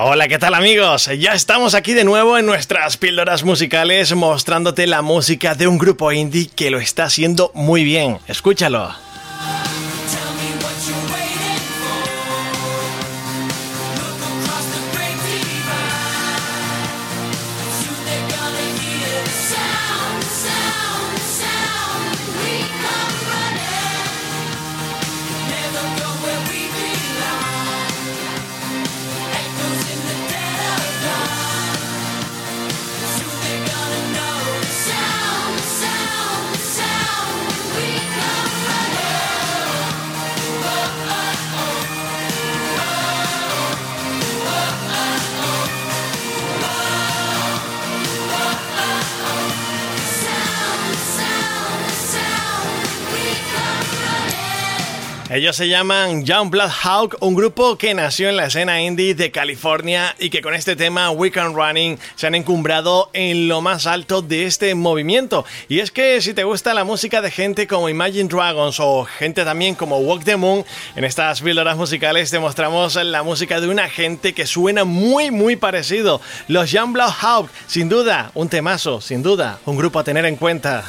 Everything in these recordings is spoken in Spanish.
Hola, ¿qué tal amigos? Ya estamos aquí de nuevo en nuestras píldoras musicales mostrándote la música de un grupo indie que lo está haciendo muy bien. Escúchalo. Ellos se llaman Young Blood Hawk, un grupo que nació en la escena indie de California y que con este tema Weekend Running se han encumbrado en lo más alto de este movimiento. Y es que si te gusta la música de gente como Imagine Dragons o gente también como Walk the Moon, en estas píldoras musicales te mostramos la música de una gente que suena muy muy parecido. Los Young Blood Hawk, sin duda, un temazo, sin duda, un grupo a tener en cuenta.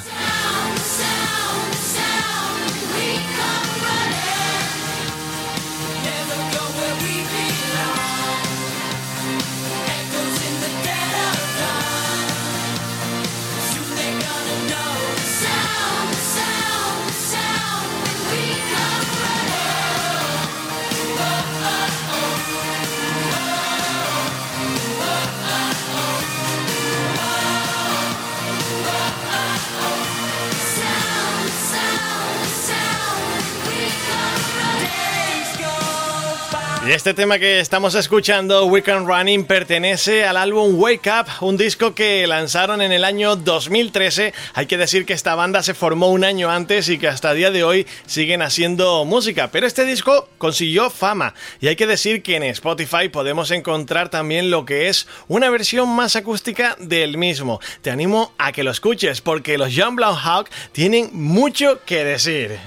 Este tema que estamos escuchando, Weekend Running, pertenece al álbum Wake Up, un disco que lanzaron en el año 2013. Hay que decir que esta banda se formó un año antes y que hasta el día de hoy siguen haciendo música. Pero este disco consiguió fama. Y hay que decir que en Spotify podemos encontrar también lo que es una versión más acústica del mismo. Te animo a que lo escuches porque los Young Blood Hawk tienen mucho que decir.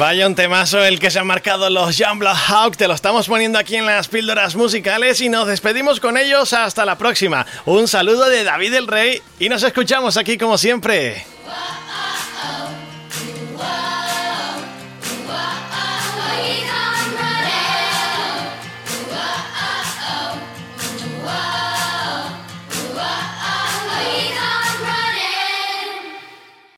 Vaya un temazo el que se han marcado los Jambla Hawk. Te lo estamos poniendo aquí en las píldoras musicales y nos despedimos con ellos hasta la próxima. Un saludo de David el Rey y nos escuchamos aquí como siempre.